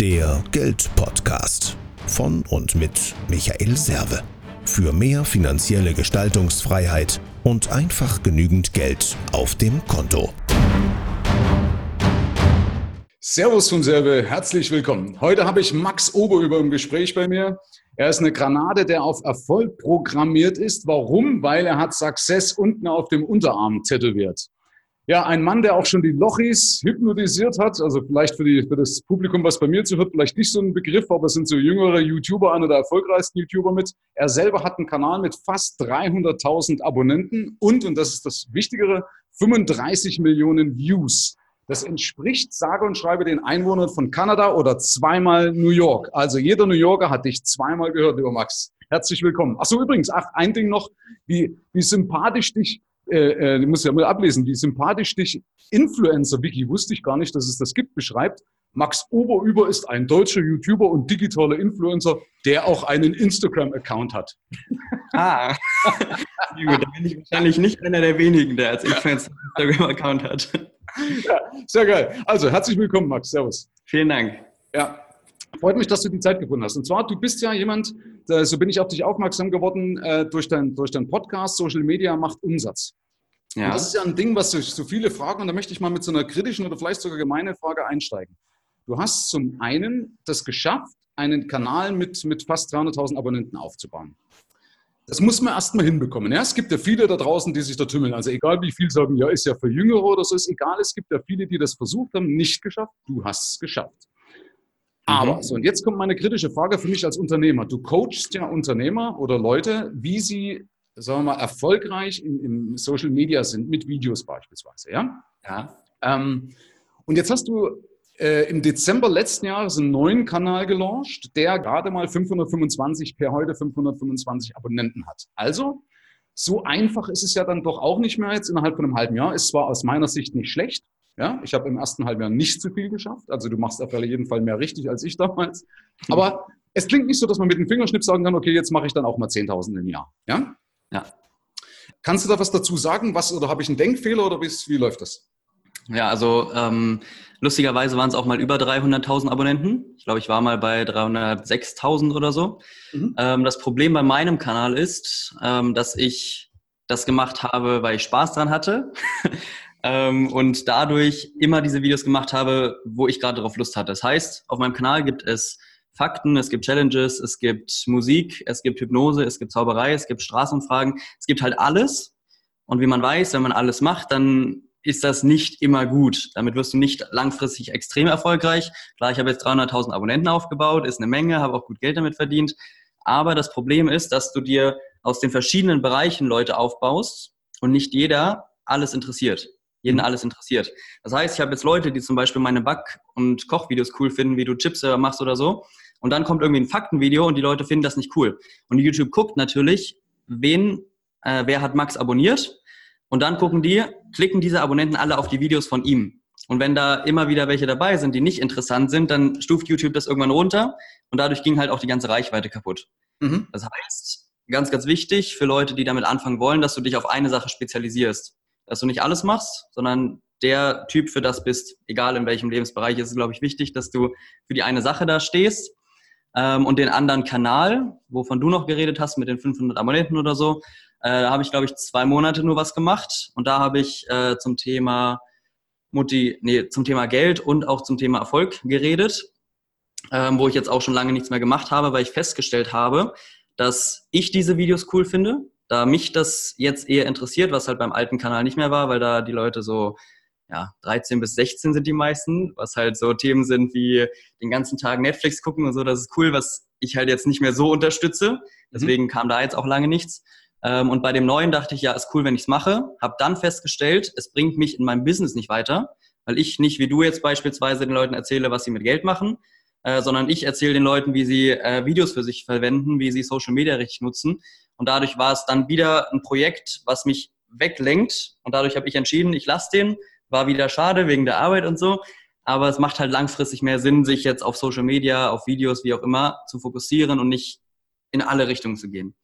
Der Geldpodcast von und mit Michael Serve. Für mehr finanzielle Gestaltungsfreiheit und einfach genügend Geld auf dem Konto. Servus von Serve, herzlich willkommen. Heute habe ich Max Oberüber im Gespräch bei mir. Er ist eine Granate, der auf Erfolg programmiert ist. Warum? Weil er hat Success unten auf dem Unterarm tätowiert. Ja, ein Mann, der auch schon die Lochis hypnotisiert hat. Also vielleicht für, die, für das Publikum, was bei mir zuhört, vielleicht nicht so ein Begriff, aber es sind so jüngere YouTuber, einer der erfolgreichsten YouTuber mit. Er selber hat einen Kanal mit fast 300.000 Abonnenten und, und das ist das Wichtigere, 35 Millionen Views. Das entspricht, sage und schreibe, den Einwohnern von Kanada oder zweimal New York. Also jeder New Yorker hat dich zweimal gehört, lieber Max. Herzlich willkommen. Ach so, übrigens, ach, ein Ding noch, wie, wie sympathisch dich äh, äh, muss ja mal ablesen, wie sympathisch dich Influencer-Wiki, wusste ich gar nicht, dass es das gibt, beschreibt. Max Oberüber ist ein deutscher YouTuber und digitaler Influencer, der auch einen Instagram-Account hat. Ah, da bin ich wahrscheinlich nicht einer der wenigen, der als Influencer einen Instagram-Account hat. Ja, sehr geil. Also, herzlich willkommen, Max. Servus. Vielen Dank. Ja, freut mich, dass du die Zeit gefunden hast. Und zwar, du bist ja jemand, so bin ich auf dich aufmerksam geworden, äh, durch deinen durch dein Podcast, Social Media macht Umsatz. Ja. Und das ist ja ein Ding, was sich so viele fragen, und da möchte ich mal mit so einer kritischen oder vielleicht sogar gemeinen Frage einsteigen. Du hast zum einen das geschafft, einen Kanal mit, mit fast 300.000 Abonnenten aufzubauen. Das muss man erstmal hinbekommen. Ja? Es gibt ja viele da draußen, die sich da tümmeln. Also egal wie viel sagen, ja, ist ja für Jüngere oder so, ist egal. Es gibt ja viele, die das versucht haben, nicht geschafft. Du hast es geschafft. Aber, mhm. so, und jetzt kommt meine kritische Frage für mich als Unternehmer. Du coachst ja Unternehmer oder Leute, wie sie, sagen wir mal, erfolgreich im, im Social Media sind, mit Videos beispielsweise, ja? Ja. Ähm, und jetzt hast du äh, im Dezember letzten Jahres einen neuen Kanal gelauncht, der gerade mal 525, per heute 525 Abonnenten hat. Also, so einfach ist es ja dann doch auch nicht mehr jetzt innerhalb von einem halben Jahr. Ist zwar aus meiner Sicht nicht schlecht, ja, ich habe im ersten Halbjahr nicht zu viel geschafft. Also du machst auf jeden Fall mehr richtig als ich damals. Aber es klingt nicht so, dass man mit dem Fingerschnipp sagen kann, okay, jetzt mache ich dann auch mal 10.000 im Jahr. Ja? Ja. Kannst du da was dazu sagen? Was, oder habe ich einen Denkfehler oder wie, wie läuft das? Ja, also ähm, lustigerweise waren es auch mal über 300.000 Abonnenten. Ich glaube, ich war mal bei 306.000 oder so. Mhm. Ähm, das Problem bei meinem Kanal ist, ähm, dass ich das gemacht habe, weil ich Spaß dran hatte. ähm, und dadurch immer diese Videos gemacht habe, wo ich gerade drauf Lust hatte. Das heißt, auf meinem Kanal gibt es Fakten, es gibt Challenges, es gibt Musik, es gibt Hypnose, es gibt Zauberei, es gibt Straßenfragen, es gibt halt alles. Und wie man weiß, wenn man alles macht, dann ist das nicht immer gut. Damit wirst du nicht langfristig extrem erfolgreich. Klar, ich habe jetzt 300.000 Abonnenten aufgebaut, ist eine Menge, habe auch gut Geld damit verdient. Aber das Problem ist, dass du dir aus den verschiedenen Bereichen Leute aufbaust und nicht jeder alles interessiert jeden alles interessiert. Das heißt, ich habe jetzt Leute, die zum Beispiel meine Back- und Kochvideos cool finden, wie du Chips selber machst oder so. Und dann kommt irgendwie ein Faktenvideo und die Leute finden das nicht cool. Und YouTube guckt natürlich, wen, äh, wer hat Max abonniert. Und dann gucken die, klicken diese Abonnenten alle auf die Videos von ihm. Und wenn da immer wieder welche dabei sind, die nicht interessant sind, dann stuft YouTube das irgendwann runter und dadurch ging halt auch die ganze Reichweite kaputt. Mhm. Das heißt, ganz, ganz wichtig für Leute, die damit anfangen wollen, dass du dich auf eine Sache spezialisierst dass du nicht alles machst, sondern der Typ für das bist, egal in welchem Lebensbereich, ist es, glaube ich, wichtig, dass du für die eine Sache da stehst. Ähm, und den anderen Kanal, wovon du noch geredet hast, mit den 500 Abonnenten oder so, äh, da habe ich, glaube ich, zwei Monate nur was gemacht. Und da habe ich äh, zum Thema Mutti, nee, zum Thema Geld und auch zum Thema Erfolg geredet, ähm, wo ich jetzt auch schon lange nichts mehr gemacht habe, weil ich festgestellt habe, dass ich diese Videos cool finde, da mich das jetzt eher interessiert, was halt beim alten Kanal nicht mehr war, weil da die Leute so ja, 13 bis 16 sind die meisten, was halt so Themen sind wie den ganzen Tag Netflix gucken und so, das ist cool, was ich halt jetzt nicht mehr so unterstütze. Deswegen mhm. kam da jetzt auch lange nichts. Ähm, und bei dem neuen dachte ich, ja, ist cool, wenn ich es mache. Hab dann festgestellt, es bringt mich in meinem Business nicht weiter, weil ich nicht wie du jetzt beispielsweise den Leuten erzähle, was sie mit Geld machen, äh, sondern ich erzähle den Leuten, wie sie äh, Videos für sich verwenden, wie sie Social Media richtig nutzen. Und dadurch war es dann wieder ein Projekt, was mich weglenkt. Und dadurch habe ich entschieden, ich lasse den. War wieder schade wegen der Arbeit und so. Aber es macht halt langfristig mehr Sinn, sich jetzt auf Social Media, auf Videos, wie auch immer, zu fokussieren und nicht in alle Richtungen zu gehen.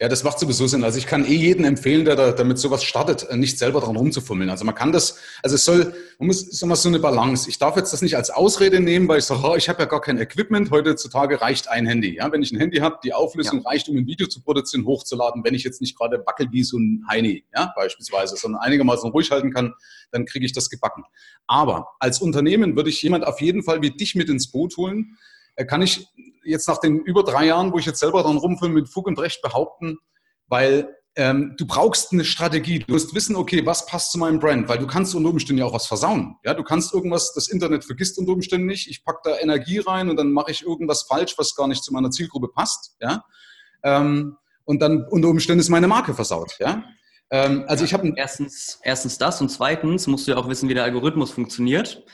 Ja, das macht sowieso Sinn. Also ich kann eh jeden empfehlen, der da, damit sowas startet, äh, nicht selber dran rumzufummeln. Also man kann das, also es soll, man muss, ist immer so eine Balance. Ich darf jetzt das nicht als Ausrede nehmen, weil ich sage, oh, ich habe ja gar kein Equipment. Heutzutage reicht ein Handy. Ja, wenn ich ein Handy habe, die Auflösung ja. reicht, um ein Video zu produzieren, hochzuladen. Wenn ich jetzt nicht gerade wackel wie so ein Heini, ja, beispielsweise, sondern einigermaßen ruhig halten kann, dann kriege ich das gebacken. Aber als Unternehmen würde ich jemand auf jeden Fall wie dich mit ins Boot holen, äh, kann ich jetzt nach den über drei Jahren, wo ich jetzt selber dran rumfülle, mit Fug und Recht behaupten, weil ähm, du brauchst eine Strategie. Du musst wissen, okay, was passt zu meinem Brand, weil du kannst unter Umständen ja auch was versauen. Ja, du kannst irgendwas, das Internet vergisst unter Umständen nicht. Ich packe da Energie rein und dann mache ich irgendwas falsch, was gar nicht zu meiner Zielgruppe passt. Ja, ähm, und dann unter Umständen ist meine Marke versaut. Ja, ähm, also ich habe erstens, erstens das und zweitens musst du ja auch wissen, wie der Algorithmus funktioniert.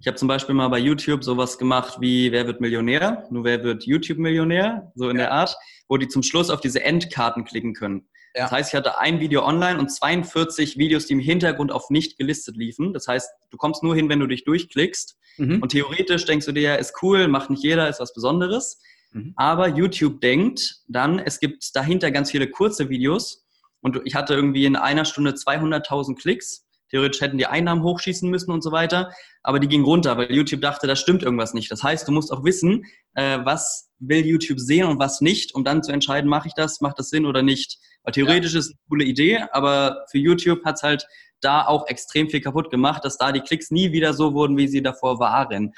Ich habe zum Beispiel mal bei YouTube sowas gemacht wie Wer wird Millionär? Nur wer wird YouTube-Millionär? So in ja. der Art, wo die zum Schluss auf diese Endkarten klicken können. Ja. Das heißt, ich hatte ein Video online und 42 Videos, die im Hintergrund auf nicht gelistet liefen. Das heißt, du kommst nur hin, wenn du dich durchklickst. Mhm. Und theoretisch denkst du dir, ja, ist cool, macht nicht jeder, ist was Besonderes. Mhm. Aber YouTube denkt dann, es gibt dahinter ganz viele kurze Videos. Und ich hatte irgendwie in einer Stunde 200.000 Klicks. Theoretisch hätten die Einnahmen hochschießen müssen und so weiter, aber die ging runter, weil YouTube dachte, da stimmt irgendwas nicht. Das heißt, du musst auch wissen, äh, was will YouTube sehen und was nicht, um dann zu entscheiden, mache ich das, macht das Sinn oder nicht. Weil theoretisch ja. ist es eine coole Idee, aber für YouTube hat es halt da auch extrem viel kaputt gemacht, dass da die Klicks nie wieder so wurden, wie sie davor waren.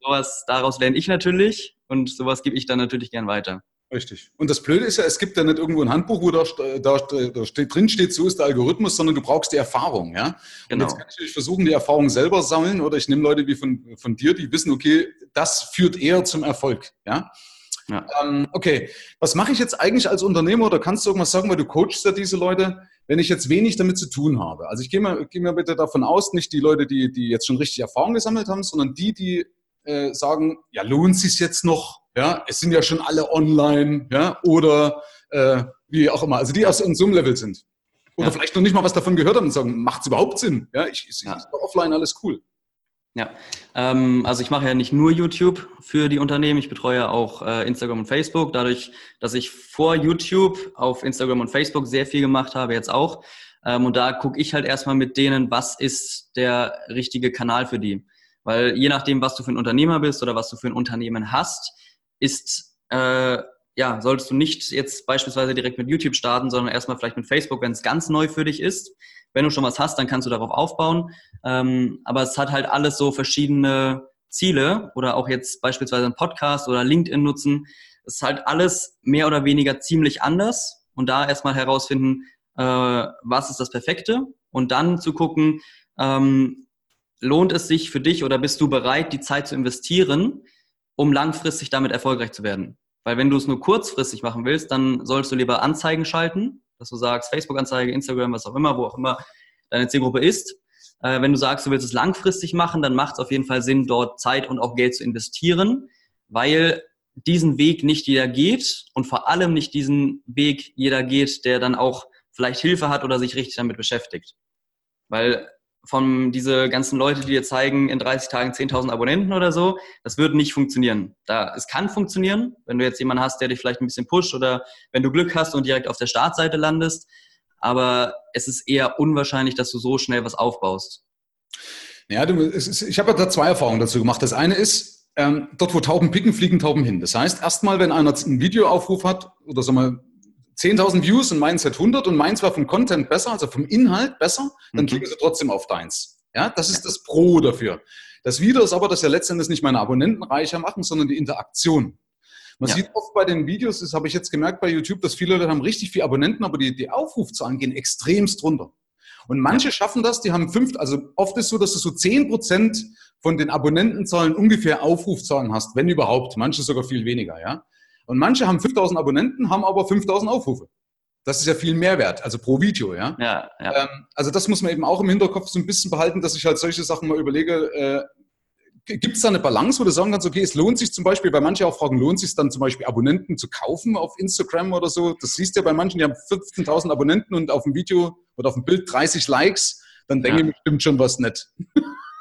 Sowas, daraus lerne ich natürlich und sowas gebe ich dann natürlich gern weiter. Richtig. Und das Blöde ist ja, es gibt ja nicht irgendwo ein Handbuch, wo da, da, da steht, drin steht, so ist der Algorithmus, sondern du brauchst die Erfahrung. Ja? Genau. Und jetzt kann ich natürlich versuchen, die Erfahrung selber sammeln oder ich nehme Leute wie von, von dir, die wissen, okay, das führt eher zum Erfolg. Ja? ja. Ähm, okay, was mache ich jetzt eigentlich als Unternehmer oder kannst du irgendwas sagen, weil du coachst ja diese Leute, wenn ich jetzt wenig damit zu tun habe? Also ich gehe mal, geh mal bitte davon aus, nicht die Leute, die, die jetzt schon richtig Erfahrung gesammelt haben, sondern die, die äh, sagen, ja, lohnt sich jetzt noch? Ja, es sind ja schon alle online, ja, oder äh, wie auch immer. Also die aus einem Level sind. Oder ja. vielleicht noch nicht mal was davon gehört haben und sagen, macht es überhaupt Sinn? Ja, ich, ich ja. offline alles cool. Ja, ähm, also ich mache ja nicht nur YouTube für die Unternehmen, ich betreue auch äh, Instagram und Facebook. Dadurch, dass ich vor YouTube auf Instagram und Facebook sehr viel gemacht habe, jetzt auch. Ähm, und da gucke ich halt erstmal mit denen, was ist der richtige Kanal für die. Weil je nachdem, was du für ein Unternehmer bist oder was du für ein Unternehmen hast, ist, äh, ja, solltest du nicht jetzt beispielsweise direkt mit YouTube starten, sondern erstmal vielleicht mit Facebook, wenn es ganz neu für dich ist. Wenn du schon was hast, dann kannst du darauf aufbauen. Ähm, aber es hat halt alles so verschiedene Ziele oder auch jetzt beispielsweise ein Podcast oder LinkedIn nutzen. Es ist halt alles mehr oder weniger ziemlich anders und da erstmal herausfinden, äh, was ist das Perfekte und dann zu gucken, ähm, lohnt es sich für dich oder bist du bereit, die Zeit zu investieren, um langfristig damit erfolgreich zu werden. Weil wenn du es nur kurzfristig machen willst, dann solltest du lieber Anzeigen schalten, dass du sagst, Facebook-Anzeige, Instagram, was auch immer, wo auch immer deine Zielgruppe ist. Äh, wenn du sagst, du willst es langfristig machen, dann macht es auf jeden Fall Sinn, dort Zeit und auch Geld zu investieren, weil diesen Weg nicht jeder geht und vor allem nicht diesen Weg jeder geht, der dann auch vielleicht Hilfe hat oder sich richtig damit beschäftigt. Weil von diese ganzen Leute, die dir zeigen, in 30 Tagen 10.000 Abonnenten oder so, das würde nicht funktionieren. Da, es kann funktionieren, wenn du jetzt jemanden hast, der dich vielleicht ein bisschen pusht oder wenn du Glück hast und direkt auf der Startseite landest. Aber es ist eher unwahrscheinlich, dass du so schnell was aufbaust. Ja, du, ist, ich habe da zwei Erfahrungen dazu gemacht. Das eine ist, ähm, dort wo Tauben picken, fliegen Tauben hin. Das heißt, erstmal, wenn einer einen Videoaufruf hat oder sagen wir 10.000 Views und meins hat 100 und meins war vom Content besser, also vom Inhalt besser, dann mhm. klicken sie trotzdem auf deins. Ja, das ist das Pro dafür. Das Wieder ist aber, dass ja letztendlich nicht meine Abonnenten reicher machen, sondern die Interaktion. Man ja. sieht oft bei den Videos, das habe ich jetzt gemerkt bei YouTube, dass viele Leute haben richtig viele Abonnenten, aber die, die Aufrufzahlen gehen extremst runter. Und manche ja. schaffen das, die haben fünf, also oft ist es so, dass du so zehn Prozent von den Abonnentenzahlen ungefähr Aufrufzahlen hast, wenn überhaupt, manche sogar viel weniger, ja. Und manche haben 5000 Abonnenten, haben aber 5000 Aufrufe. Das ist ja viel Mehrwert, also pro Video, ja. ja, ja. Ähm, also das muss man eben auch im Hinterkopf so ein bisschen behalten, dass ich halt solche Sachen mal überlege. Äh, Gibt es da eine Balance, wo du sagen kannst, okay, es lohnt sich zum Beispiel, bei manchen auch fragen, lohnt es sich dann zum Beispiel Abonnenten zu kaufen auf Instagram oder so? Das siehst du ja bei manchen, die haben 15.000 Abonnenten und auf dem Video oder auf dem Bild 30 Likes, dann denke ja. ich, bestimmt schon was nett.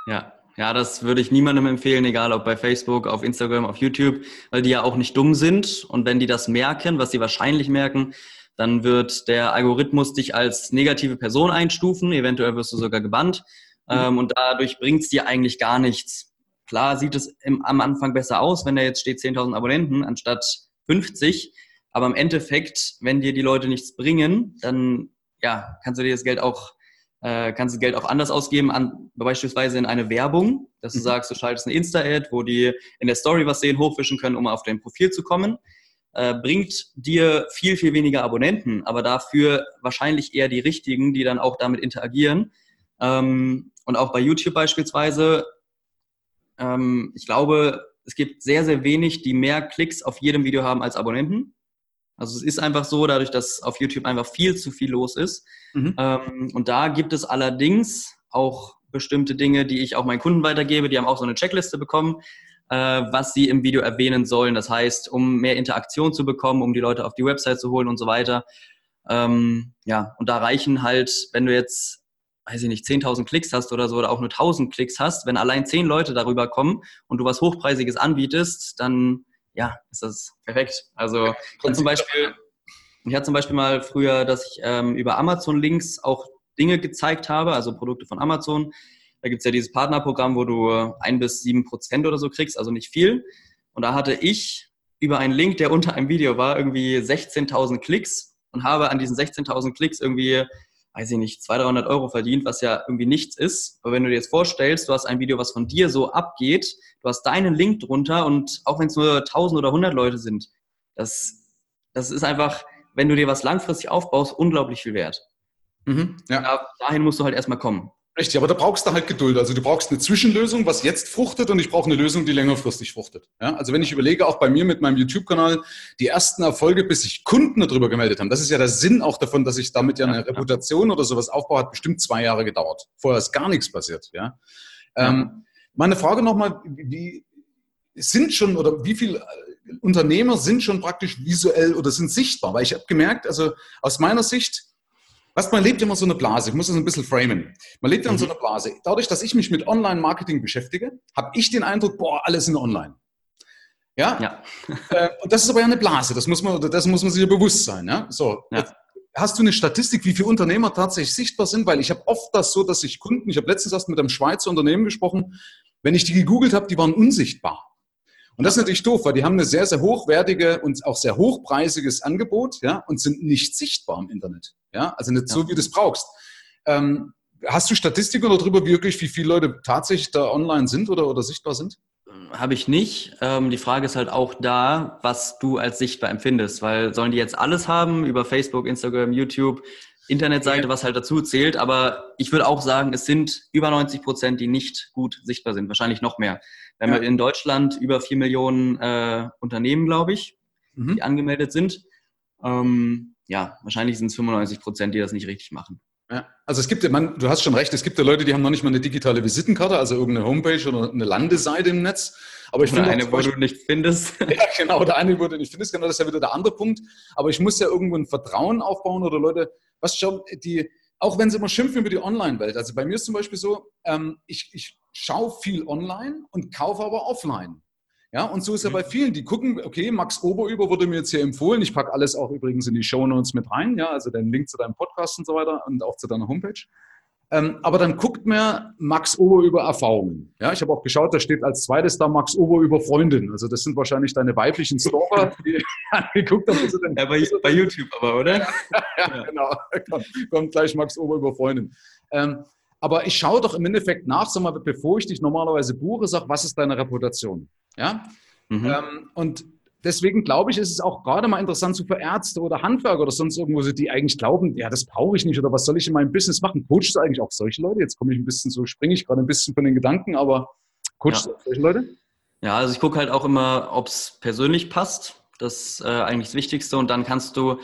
Ja, ja, das würde ich niemandem empfehlen, egal ob bei Facebook, auf Instagram, auf YouTube, weil die ja auch nicht dumm sind. Und wenn die das merken, was sie wahrscheinlich merken, dann wird der Algorithmus dich als negative Person einstufen, eventuell wirst du sogar gebannt mhm. ähm, und dadurch bringt es dir eigentlich gar nichts. Klar sieht es im, am Anfang besser aus, wenn da jetzt steht 10.000 Abonnenten anstatt 50, aber im Endeffekt, wenn dir die Leute nichts bringen, dann ja, kannst du dir das Geld auch äh, kannst du Geld auch anders ausgeben, an, beispielsweise in eine Werbung, dass du mhm. sagst, du schaltest eine Insta-Ad, wo die in der Story was sehen, hochwischen können, um auf dein Profil zu kommen. Äh, bringt dir viel, viel weniger Abonnenten, aber dafür wahrscheinlich eher die richtigen, die dann auch damit interagieren. Ähm, und auch bei YouTube beispielsweise, ähm, ich glaube, es gibt sehr, sehr wenig, die mehr Klicks auf jedem Video haben als Abonnenten. Also es ist einfach so, dadurch, dass auf YouTube einfach viel zu viel los ist. Mhm. Ähm, und da gibt es allerdings auch bestimmte Dinge, die ich auch meinen Kunden weitergebe. Die haben auch so eine Checkliste bekommen, äh, was sie im Video erwähnen sollen. Das heißt, um mehr Interaktion zu bekommen, um die Leute auf die Website zu holen und so weiter. Ähm, ja, und da reichen halt, wenn du jetzt, weiß ich nicht, 10.000 Klicks hast oder so, oder auch nur 1.000 Klicks hast, wenn allein 10 Leute darüber kommen und du was Hochpreisiges anbietest, dann ja, ist das perfekt. Also ich zum Beispiel, ich hatte zum Beispiel mal früher, dass ich ähm, über Amazon-Links auch Dinge gezeigt habe, also Produkte von Amazon. Da gibt es ja dieses Partnerprogramm, wo du ein bis sieben Prozent oder so kriegst, also nicht viel. Und da hatte ich über einen Link, der unter einem Video war, irgendwie 16.000 Klicks und habe an diesen 16.000 Klicks irgendwie weiß ich nicht, 200, 300 Euro verdient, was ja irgendwie nichts ist. Aber wenn du dir jetzt vorstellst, du hast ein Video, was von dir so abgeht, du hast deinen Link drunter und auch wenn es nur 1000 oder 100 Leute sind, das, das ist einfach, wenn du dir was langfristig aufbaust, unglaublich viel wert. Mhm, ja. Da, dahin musst du halt erstmal kommen. Richtig, aber da brauchst du halt Geduld. Also du brauchst eine Zwischenlösung, was jetzt fruchtet und ich brauche eine Lösung, die längerfristig fruchtet. Ja? Also wenn ich überlege, auch bei mir mit meinem YouTube-Kanal, die ersten Erfolge, bis sich Kunden darüber gemeldet haben, das ist ja der Sinn auch davon, dass ich damit ja eine ja, Reputation ja. oder sowas aufbaue, hat bestimmt zwei Jahre gedauert. Vorher ist gar nichts passiert. Ja? Ähm, meine Frage nochmal, wie sind schon oder wie viele Unternehmer sind schon praktisch visuell oder sind sichtbar? Weil ich habe gemerkt, also aus meiner Sicht, was, man lebt immer so eine Blase. Ich muss das ein bisschen framen. Man lebt ja in so mhm. einer Blase. Dadurch, dass ich mich mit Online-Marketing beschäftige, habe ich den Eindruck, boah, alles in online. Ja? ja. Äh, und das ist aber ja eine Blase. Das muss man, das muss man sich ja bewusst sein. Ja? So. Ja. Hast du eine Statistik, wie viele Unternehmer tatsächlich sichtbar sind? Weil ich habe oft das so, dass ich Kunden, ich habe letztens erst mit einem Schweizer Unternehmen gesprochen, wenn ich die gegoogelt habe, die waren unsichtbar. Und das ist natürlich doof, weil die haben eine sehr, sehr hochwertige und auch sehr hochpreisiges Angebot, ja, und sind nicht sichtbar im Internet. Ja, also nicht ja. so, wie du es brauchst. Ähm, hast du Statistiken darüber wirklich, wie viele Leute tatsächlich da online sind oder, oder sichtbar sind? Habe ich nicht. Ähm, die Frage ist halt auch da, was du als sichtbar empfindest, weil sollen die jetzt alles haben über Facebook, Instagram, YouTube, Internetseite, was halt dazu zählt. Aber ich würde auch sagen, es sind über 90 Prozent, die nicht gut sichtbar sind. Wahrscheinlich noch mehr. Wir haben ja. in Deutschland über vier Millionen äh, Unternehmen, glaube ich, mhm. die angemeldet sind. Ähm, ja, wahrscheinlich sind es 95 Prozent, die das nicht richtig machen. Ja, also es gibt, man, du hast schon recht, es gibt ja Leute, die haben noch nicht mal eine digitale Visitenkarte, also irgendeine Homepage oder eine Landeseite im Netz. Aber ich oder finde eine, wo du nicht findest. ja, genau, oder eine, wo du nicht findest, genau, das ist ja wieder der andere Punkt. Aber ich muss ja irgendwo ein Vertrauen aufbauen oder Leute, was schon, die, auch wenn sie immer schimpfen über die Online-Welt. Also bei mir ist zum Beispiel so, ähm, ich, ich schaue viel online und kaufe aber offline. Ja, und so ist ja bei vielen, die gucken, okay, Max Oberüber wurde mir jetzt hier empfohlen. Ich packe alles auch übrigens in die Show Notes mit rein, ja, also den Link zu deinem Podcast und so weiter und auch zu deiner Homepage. Ähm, aber dann guckt mir Max Oberüber Erfahrungen. Ja, ich habe auch geschaut, da steht als zweites da Max Oberüber Freundin. Also das sind wahrscheinlich deine weiblichen Stalker, die geguckt haben. Ja, bei, bei YouTube aber, oder? ja, ja, genau. Kommt, kommt gleich Max Oberüber Freundin. Ähm, aber ich schaue doch im Endeffekt nach, sag mal, bevor ich dich normalerweise buche, sag, was ist deine Reputation? Ja? Mhm. Ähm, und deswegen glaube ich, ist es auch gerade mal interessant so für Ärzte oder Handwerker oder sonst irgendwo, die eigentlich glauben, ja, das brauche ich nicht oder was soll ich in meinem Business machen? Coachst du eigentlich auch solche Leute? Jetzt komme ich ein bisschen so, springe ich gerade ein bisschen von den Gedanken, aber coachst ja. du solche Leute? Ja, also ich gucke halt auch immer, ob es persönlich passt. Das ist äh, eigentlich das Wichtigste. Und dann kannst du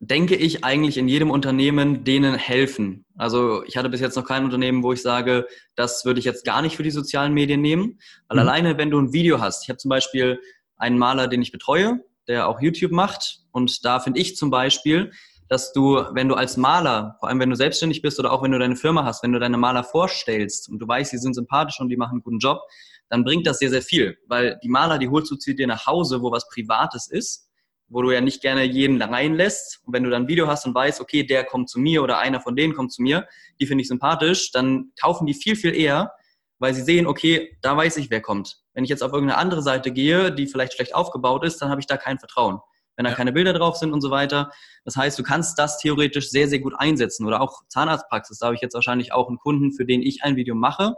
denke ich, eigentlich in jedem Unternehmen denen helfen. Also ich hatte bis jetzt noch kein Unternehmen, wo ich sage, das würde ich jetzt gar nicht für die sozialen Medien nehmen. Weil mhm. alleine, wenn du ein Video hast, ich habe zum Beispiel einen Maler, den ich betreue, der auch YouTube macht. Und da finde ich zum Beispiel, dass du, wenn du als Maler, vor allem wenn du selbstständig bist oder auch wenn du deine Firma hast, wenn du deine Maler vorstellst und du weißt, sie sind sympathisch und die machen einen guten Job, dann bringt das sehr, sehr viel. Weil die Maler, die holst du zu dir nach Hause, wo was Privates ist wo du ja nicht gerne jeden reinlässt. Und wenn du dann ein Video hast und weißt, okay, der kommt zu mir oder einer von denen kommt zu mir, die finde ich sympathisch, dann kaufen die viel, viel eher, weil sie sehen, okay, da weiß ich, wer kommt. Wenn ich jetzt auf irgendeine andere Seite gehe, die vielleicht schlecht aufgebaut ist, dann habe ich da kein Vertrauen. Wenn da ja. keine Bilder drauf sind und so weiter. Das heißt, du kannst das theoretisch sehr, sehr gut einsetzen. Oder auch Zahnarztpraxis. Da habe ich jetzt wahrscheinlich auch einen Kunden, für den ich ein Video mache.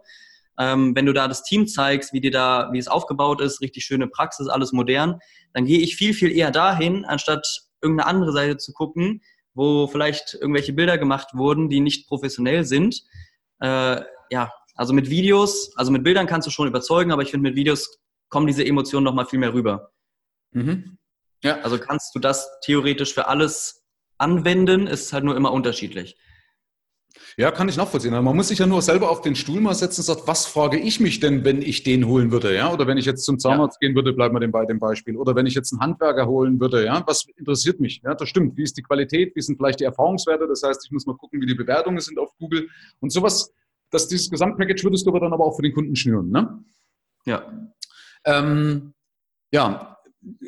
Ähm, wenn du da das Team zeigst, wie dir da, wie es aufgebaut ist, richtig schöne Praxis, alles modern, dann gehe ich viel, viel eher dahin, anstatt irgendeine andere Seite zu gucken, wo vielleicht irgendwelche Bilder gemacht wurden, die nicht professionell sind. Äh, ja, also mit Videos, also mit Bildern kannst du schon überzeugen, aber ich finde, mit Videos kommen diese Emotionen noch mal viel mehr rüber. Mhm. Ja. Also kannst du das theoretisch für alles anwenden, ist halt nur immer unterschiedlich. Ja, kann ich nachvollziehen. Man muss sich ja nur selber auf den Stuhl mal setzen und sagt, was frage ich mich denn, wenn ich den holen würde, ja? Oder wenn ich jetzt zum Zahnarzt ja. gehen würde, bleiben wir bei dem Beispiel. Oder wenn ich jetzt einen Handwerker holen würde, ja? Was interessiert mich? Ja, das stimmt. Wie ist die Qualität? Wie sind vielleicht die Erfahrungswerte? Das heißt, ich muss mal gucken, wie die Bewertungen sind auf Google. Und sowas, dass dieses Gesamtpackage würdest du aber dann aber auch für den Kunden schnüren, ne? Ja. Ähm, ja,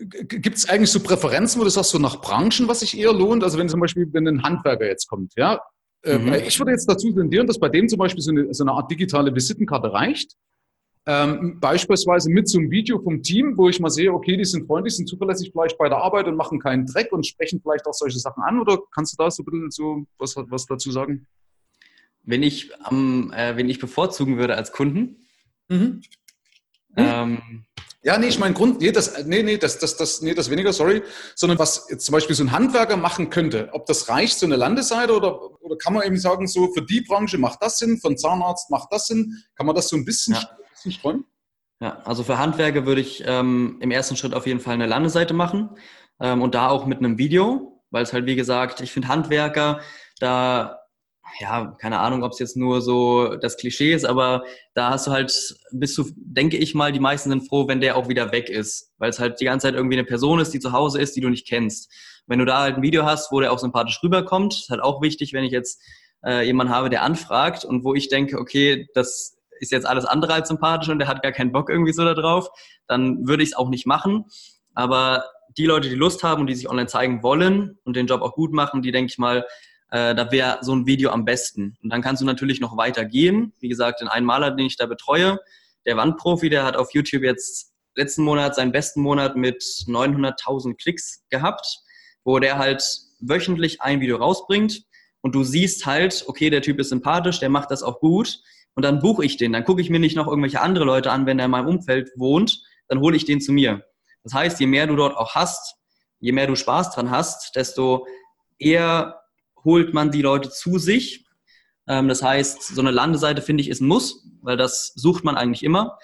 gibt es eigentlich so Präferenzen, wo du sagst, so nach Branchen, was sich eher lohnt? Also wenn zum Beispiel, wenn ein Handwerker jetzt kommt, ja, mhm. Ich würde jetzt dazu tendieren, dass bei dem zum Beispiel so eine, so eine Art digitale Visitenkarte reicht. Ähm, beispielsweise mit so einem Video vom Team, wo ich mal sehe, okay, die sind freundlich, sind zuverlässig vielleicht bei der Arbeit und machen keinen Dreck und sprechen vielleicht auch solche Sachen an. Oder kannst du da so ein bisschen so was, was dazu sagen? Wenn ich, ähm, äh, wenn ich bevorzugen würde als Kunden, mhm. ähm, ja, nee, ich meine Grund, nee, das, nee, nee, das, das, das, nee, das weniger, sorry, sondern was jetzt zum Beispiel so ein Handwerker machen könnte, ob das reicht, so eine Landeseite oder, oder kann man eben sagen, so für die Branche macht das Sinn, für einen Zahnarzt macht das Sinn, kann man das so ein bisschen, ja. bisschen streuen? Ja, also für Handwerker würde ich ähm, im ersten Schritt auf jeden Fall eine Landeseite machen ähm, und da auch mit einem Video, weil es halt, wie gesagt, ich finde Handwerker, da ja, keine Ahnung, ob es jetzt nur so das Klischee ist, aber da hast du halt, bist du, denke ich mal, die meisten sind froh, wenn der auch wieder weg ist, weil es halt die ganze Zeit irgendwie eine Person ist, die zu Hause ist, die du nicht kennst. Wenn du da halt ein Video hast, wo der auch sympathisch rüberkommt, ist halt auch wichtig, wenn ich jetzt äh, jemanden habe, der anfragt und wo ich denke, okay, das ist jetzt alles andere als sympathisch und der hat gar keinen Bock irgendwie so da drauf, dann würde ich es auch nicht machen. Aber die Leute, die Lust haben und die sich online zeigen wollen und den Job auch gut machen, die denke ich mal, äh, da wäre so ein Video am besten. Und dann kannst du natürlich noch weiter gehen. Wie gesagt, den einen Maler, den ich da betreue, der Wandprofi, der hat auf YouTube jetzt letzten Monat seinen besten Monat mit 900.000 Klicks gehabt, wo der halt wöchentlich ein Video rausbringt und du siehst halt, okay, der Typ ist sympathisch, der macht das auch gut und dann buche ich den. Dann gucke ich mir nicht noch irgendwelche andere Leute an, wenn er in meinem Umfeld wohnt, dann hole ich den zu mir. Das heißt, je mehr du dort auch hast, je mehr du Spaß dran hast, desto eher holt man die Leute zu sich. Ähm, das heißt, so eine Landeseite finde ich ist ein Muss, weil das sucht man eigentlich immer.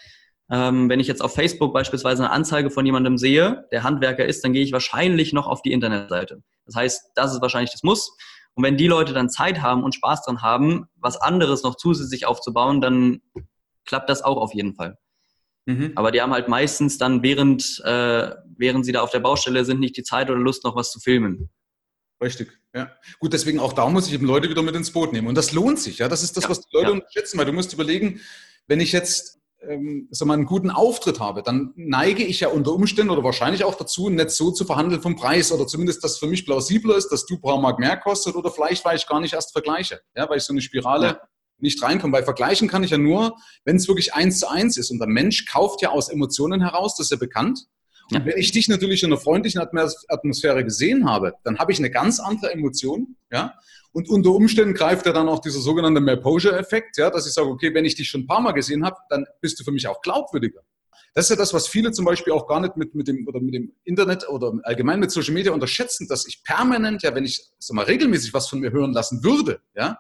Ähm, wenn ich jetzt auf Facebook beispielsweise eine Anzeige von jemandem sehe, der Handwerker ist, dann gehe ich wahrscheinlich noch auf die Internetseite. Das heißt, das ist wahrscheinlich das Muss. Und wenn die Leute dann Zeit haben und Spaß dran haben, was anderes noch zusätzlich aufzubauen, dann klappt das auch auf jeden Fall. Mhm. Aber die haben halt meistens dann, während, äh, während sie da auf der Baustelle sind, nicht die Zeit oder Lust, noch was zu filmen. Richtig, ja. Gut, deswegen auch da muss ich eben Leute wieder mit ins Boot nehmen. Und das lohnt sich, ja. Das ist das, ja, was die Leute ja. unterschätzen, weil du musst überlegen, wenn ich jetzt ähm, sag mal, einen guten Auftritt habe, dann neige ich ja unter Umständen oder wahrscheinlich auch dazu, nicht so zu verhandeln vom Preis oder zumindest, dass für mich plausibler ist, dass du ein paar Mark mehr kostet oder vielleicht, weil ich gar nicht erst vergleiche, ja, weil ich so eine Spirale ja. nicht reinkomme. Weil vergleichen kann ich ja nur, wenn es wirklich eins zu eins ist. Und der Mensch kauft ja aus Emotionen heraus, das ist ja bekannt. Und ja. wenn ich dich natürlich in einer freundlichen Atmosphäre gesehen habe, dann habe ich eine ganz andere Emotion, ja. Und unter Umständen greift ja dann auch dieser sogenannte Map-Posure-Effekt, ja, dass ich sage, okay, wenn ich dich schon ein paar Mal gesehen habe, dann bist du für mich auch glaubwürdiger. Das ist ja das, was viele zum Beispiel auch gar nicht mit, mit, dem, oder mit dem Internet oder allgemein mit Social Media unterschätzen, dass ich permanent, ja, wenn ich sag mal, regelmäßig was von mir hören lassen würde, ja,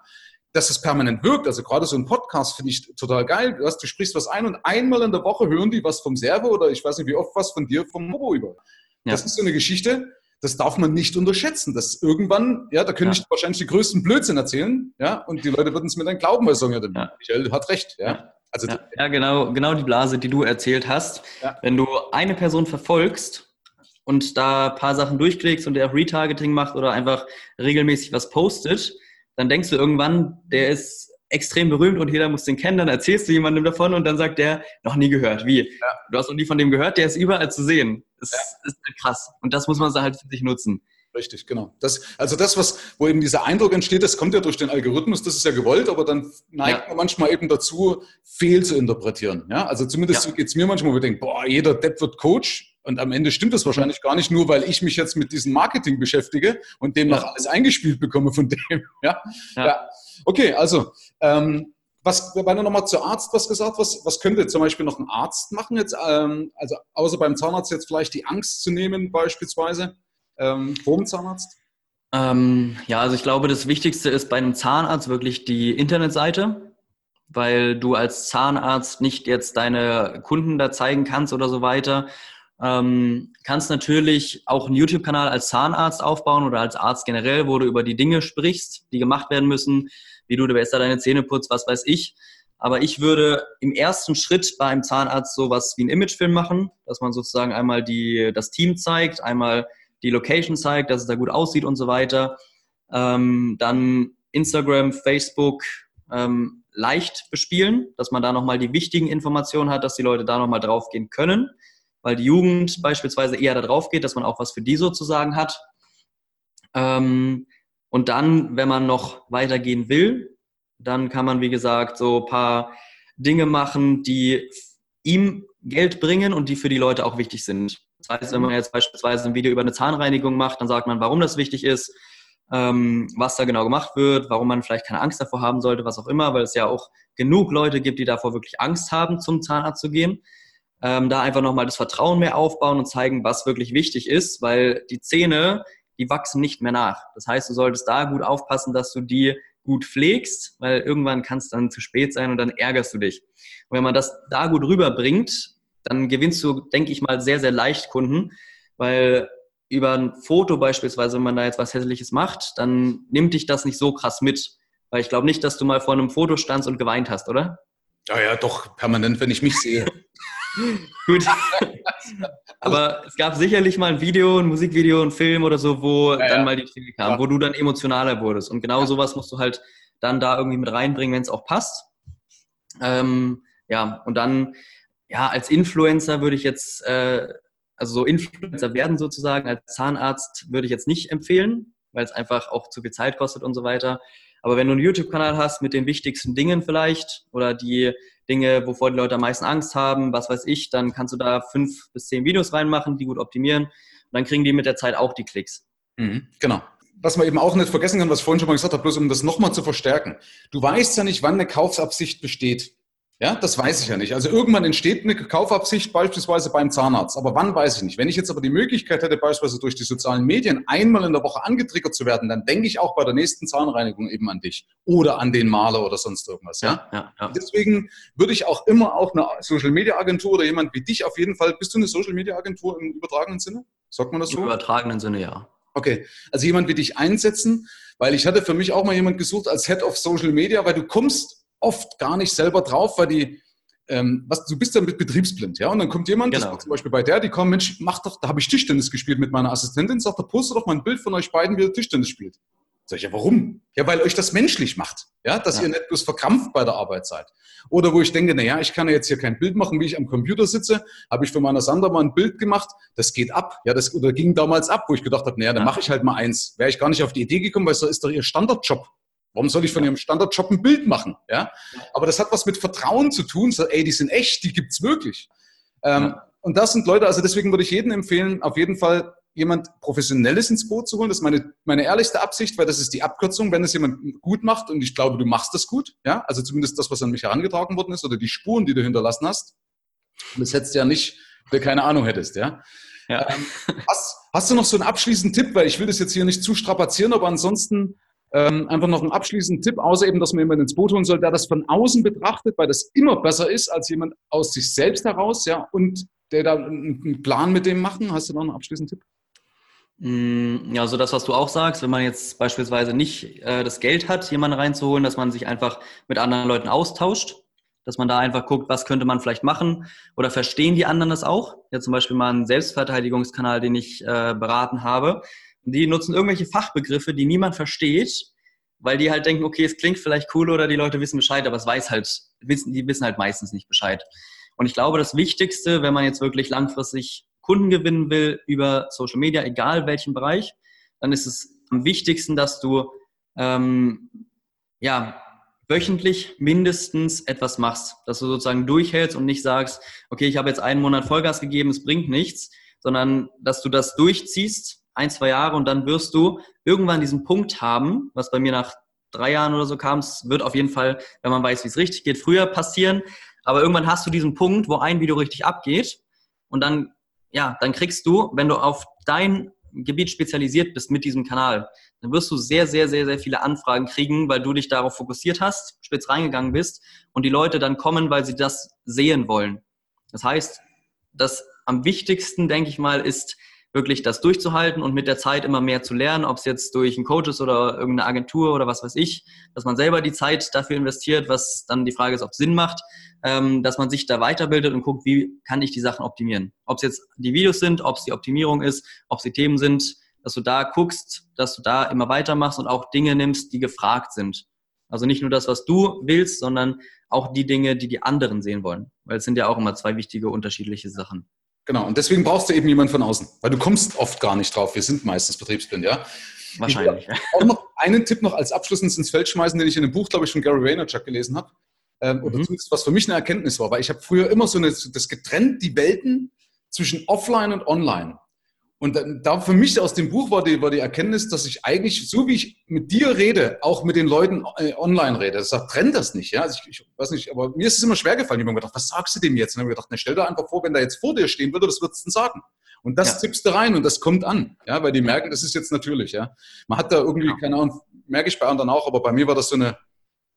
dass es permanent wirkt. Also gerade so ein Podcast finde ich total geil. Du, hast, du sprichst was ein und einmal in der Woche hören die was vom Servo oder ich weiß nicht wie oft was von dir vom Mobo über. Ja. Das ist so eine Geschichte, das darf man nicht unterschätzen. Das irgendwann, ja, da könnte ja. ich wahrscheinlich die größten Blödsinn erzählen, ja, und die Leute würden es mir dann glauben, weil sie sagen, ja, der ja. Michael hat recht, ja. Also, ja, ja, genau, genau die Blase, die du erzählt hast. Wenn du eine Person verfolgst und da ein paar Sachen durchklickst und der auch Retargeting macht oder einfach regelmäßig was postet, dann denkst du irgendwann, der ist extrem berühmt und jeder muss den kennen, dann erzählst du jemandem davon und dann sagt der, noch nie gehört. Wie? Ja. Du hast noch nie von dem gehört, der ist überall zu sehen. Das ja. ist halt krass. Und das muss man halt für sich nutzen. Richtig, genau. Das, also das, was, wo eben dieser Eindruck entsteht, das kommt ja durch den Algorithmus, das ist ja gewollt, aber dann neigt ja. man manchmal eben dazu, fehl zu interpretieren. Ja? Also zumindest ja. geht es mir manchmal, wo ich denke, boah, jeder Depp wird Coach. Und am Ende stimmt das wahrscheinlich gar nicht nur, weil ich mich jetzt mit diesem Marketing beschäftige und demnach ja. alles eingespielt bekomme von dem. Ja, ja. ja. okay, also ähm, was, wir haben nochmal zu Arzt was gesagt, was, was könnte zum Beispiel noch ein Arzt machen jetzt, ähm, also außer beim Zahnarzt jetzt vielleicht die Angst zu nehmen beispielsweise? ähm, vor Zahnarzt? Ähm, ja, also ich glaube, das Wichtigste ist bei einem Zahnarzt wirklich die Internetseite, weil du als Zahnarzt nicht jetzt deine Kunden da zeigen kannst oder so weiter. Ähm, kannst natürlich auch einen YouTube-Kanal als Zahnarzt aufbauen oder als Arzt generell, wo du über die Dinge sprichst, die gemacht werden müssen, wie du besser deine Zähne putzt, was weiß ich. Aber ich würde im ersten Schritt beim Zahnarzt sowas wie einen Imagefilm machen, dass man sozusagen einmal die, das Team zeigt, einmal die Location zeigt, dass es da gut aussieht und so weiter. Ähm, dann Instagram, Facebook ähm, leicht bespielen, dass man da nochmal die wichtigen Informationen hat, dass die Leute da nochmal drauf gehen können, weil die Jugend beispielsweise eher da drauf geht, dass man auch was für die sozusagen hat. Ähm, und dann, wenn man noch weitergehen will, dann kann man, wie gesagt, so ein paar Dinge machen, die ihm Geld bringen und die für die Leute auch wichtig sind. Das heißt, wenn man jetzt beispielsweise ein Video über eine Zahnreinigung macht, dann sagt man, warum das wichtig ist, ähm, was da genau gemacht wird, warum man vielleicht keine Angst davor haben sollte, was auch immer, weil es ja auch genug Leute gibt, die davor wirklich Angst haben, zum Zahnarzt zu gehen. Ähm, da einfach nochmal das Vertrauen mehr aufbauen und zeigen, was wirklich wichtig ist, weil die Zähne, die wachsen nicht mehr nach. Das heißt, du solltest da gut aufpassen, dass du die gut pflegst, weil irgendwann kann es dann zu spät sein und dann ärgerst du dich. Und wenn man das da gut rüberbringt, dann gewinnst du, denke ich mal, sehr, sehr leicht Kunden, weil über ein Foto beispielsweise, wenn man da jetzt was Hässliches macht, dann nimmt dich das nicht so krass mit. Weil ich glaube nicht, dass du mal vor einem Foto standst und geweint hast, oder? Ja, ja, doch, permanent, wenn ich mich sehe. Gut. Aber es gab sicherlich mal ein Video, ein Musikvideo, ein Film oder so, wo ja, dann ja. mal die Träne kam, ja. wo du dann emotionaler wurdest. Und genau sowas musst du halt dann da irgendwie mit reinbringen, wenn es auch passt. Ähm, ja, und dann ja, als Influencer würde ich jetzt, äh, also so Influencer werden sozusagen, als Zahnarzt würde ich jetzt nicht empfehlen, weil es einfach auch zu viel Zeit kostet und so weiter. Aber wenn du einen YouTube-Kanal hast mit den wichtigsten Dingen vielleicht oder die Dinge, wovor die Leute am meisten Angst haben, was weiß ich, dann kannst du da fünf bis zehn Videos reinmachen, die gut optimieren. Und dann kriegen die mit der Zeit auch die Klicks. Mhm, genau. Was man eben auch nicht vergessen kann, was ich vorhin schon mal gesagt habe, bloß um das nochmal zu verstärken. Du weißt ja nicht, wann eine Kaufabsicht besteht. Ja, das weiß ich ja nicht. Also irgendwann entsteht eine Kaufabsicht beispielsweise beim Zahnarzt. Aber wann weiß ich nicht. Wenn ich jetzt aber die Möglichkeit hätte, beispielsweise durch die sozialen Medien einmal in der Woche angetriggert zu werden, dann denke ich auch bei der nächsten Zahnreinigung eben an dich oder an den Maler oder sonst irgendwas. Ja, ja, ja. Deswegen würde ich auch immer auch eine Social Media Agentur oder jemand wie dich auf jeden Fall, bist du eine Social Media Agentur im übertragenen Sinne? Sagt man das so? Im übertragenen Sinne, ja. Okay, also jemand wie dich einsetzen, weil ich hatte für mich auch mal jemand gesucht als Head of Social Media, weil du kommst oft gar nicht selber drauf, weil die, ähm, was, du bist ja mit betriebsblind, ja, und dann kommt jemand, genau. das war zum Beispiel bei der, die kommt, Mensch, mach doch, da habe ich Tischtennis gespielt mit meiner Assistentin, sagt er, poste doch mal ein Bild von euch beiden, wie ihr Tischtennis spielt. Sag ich, ja, warum? Ja, weil euch das menschlich macht, ja, dass ja. ihr nicht bloß verkrampft bei der Arbeit seid. Oder wo ich denke, naja, ich kann ja jetzt hier kein Bild machen, wie ich am Computer sitze, habe ich für meiner Sander mal ein Bild gemacht, das geht ab, ja, das oder ging damals ab, wo ich gedacht habe, naja, dann ja. mache ich halt mal eins. Wäre ich gar nicht auf die Idee gekommen, weil es ist doch ihr Standardjob. Warum soll ich von ihrem Standardjob ein Bild machen? Ja? Aber das hat was mit Vertrauen zu tun. So, ey, die sind echt, die gibt's wirklich. Ähm, ja. Und das sind Leute, also deswegen würde ich jedem empfehlen, auf jeden Fall jemand Professionelles ins Boot zu holen. Das ist meine, meine ehrlichste Absicht, weil das ist die Abkürzung, wenn es jemand gut macht und ich glaube, du machst das gut, ja, also zumindest das, was an mich herangetragen worden ist oder die Spuren, die du hinterlassen hast. Und das hättest du ja nicht, wenn du keine Ahnung hättest, ja. ja. Ähm, hast, hast du noch so einen abschließenden Tipp, weil ich will das jetzt hier nicht zu strapazieren, aber ansonsten ähm, einfach noch einen abschließenden Tipp, außer eben, dass man jemanden ins Boot holen soll, der das von außen betrachtet, weil das immer besser ist als jemand aus sich selbst heraus, ja, und der da einen Plan mit dem machen. Hast du noch einen abschließenden Tipp? Mm, ja, so das, was du auch sagst, wenn man jetzt beispielsweise nicht äh, das Geld hat, jemanden reinzuholen, dass man sich einfach mit anderen Leuten austauscht, dass man da einfach guckt, was könnte man vielleicht machen oder verstehen die anderen das auch. Ja, zum Beispiel mal einen Selbstverteidigungskanal, den ich äh, beraten habe, die nutzen irgendwelche Fachbegriffe, die niemand versteht, weil die halt denken, okay, es klingt vielleicht cool oder die Leute wissen Bescheid, aber es weiß halt, wissen, die wissen halt meistens nicht Bescheid. Und ich glaube, das Wichtigste, wenn man jetzt wirklich langfristig Kunden gewinnen will über Social Media, egal welchen Bereich, dann ist es am wichtigsten, dass du ähm, ja, wöchentlich mindestens etwas machst, dass du sozusagen durchhältst und nicht sagst, okay, ich habe jetzt einen Monat Vollgas gegeben, es bringt nichts, sondern dass du das durchziehst, ein, zwei Jahre und dann wirst du irgendwann diesen Punkt haben, was bei mir nach drei Jahren oder so kam, es wird auf jeden Fall, wenn man weiß, wie es richtig geht, früher passieren, aber irgendwann hast du diesen Punkt, wo ein Video richtig abgeht. Und dann, ja, dann kriegst du, wenn du auf dein Gebiet spezialisiert bist mit diesem Kanal, dann wirst du sehr, sehr, sehr, sehr viele Anfragen kriegen, weil du dich darauf fokussiert hast, spitz reingegangen bist und die Leute dann kommen, weil sie das sehen wollen. Das heißt, das am wichtigsten, denke ich mal, ist wirklich das durchzuhalten und mit der Zeit immer mehr zu lernen, ob es jetzt durch einen Coaches oder irgendeine Agentur oder was weiß ich, dass man selber die Zeit dafür investiert, was dann die Frage ist, ob es Sinn macht, ähm, dass man sich da weiterbildet und guckt, wie kann ich die Sachen optimieren. Ob es jetzt die Videos sind, ob es die Optimierung ist, ob es die Themen sind, dass du da guckst, dass du da immer weitermachst und auch Dinge nimmst, die gefragt sind. Also nicht nur das, was du willst, sondern auch die Dinge, die die anderen sehen wollen. Weil es sind ja auch immer zwei wichtige unterschiedliche Sachen. Genau, und deswegen brauchst du eben jemanden von außen, weil du kommst oft gar nicht drauf. Wir sind meistens betriebsblind, ja. Wahrscheinlich. Ja. Auch noch einen Tipp noch als Abschluss ins Feld schmeißen, den ich in einem Buch, glaube ich, von Gary Vaynerchuk gelesen habe. Ähm, oder mhm. was für mich eine Erkenntnis war, weil ich habe früher immer so eine, das getrennt, die Welten zwischen offline und online. Und da für mich aus dem Buch war die, war die Erkenntnis, dass ich eigentlich, so wie ich mit dir rede, auch mit den Leuten äh, online rede. Das sagt, trennt das nicht. Ja? Also ich, ich, weiß nicht, aber mir ist es immer schwer gefallen. Ich habe mir gedacht, was sagst du dem jetzt? Und dann habe ich gedacht, na, stell dir einfach vor, wenn der jetzt vor dir stehen würde, was würdest du denn sagen? Und das ja. tippst du rein und das kommt an. Ja, weil die merken, das ist jetzt natürlich. Ja, man hat da irgendwie, ja. keine Ahnung, merke ich bei anderen auch, aber bei mir war das so eine,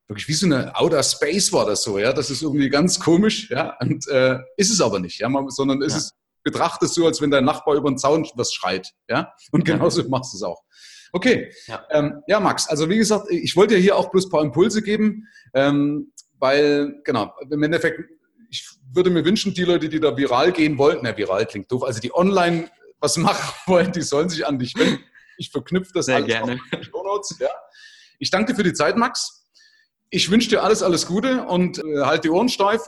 wirklich wie so eine Outer Space war das so. Ja, das ist irgendwie ganz komisch. Ja, und äh, ist es aber nicht. Ja, man, sondern ist ja. es betrachtest so, als wenn dein Nachbar über den Zaun was schreit. Ja? Und genauso ja. machst du es auch. Okay. Ja. Ähm, ja, Max, also wie gesagt, ich wollte ja hier auch bloß ein paar Impulse geben, ähm, weil, genau, im Endeffekt, ich würde mir wünschen, die Leute, die da viral gehen wollten, na, viral klingt doof, also die online was machen wollen, die sollen sich an dich wenden. Ich verknüpfe das Sehr alles gerne. Notes, ja. Ich danke dir für die Zeit, Max. Ich wünsche dir alles, alles Gute und äh, halt die Ohren steif.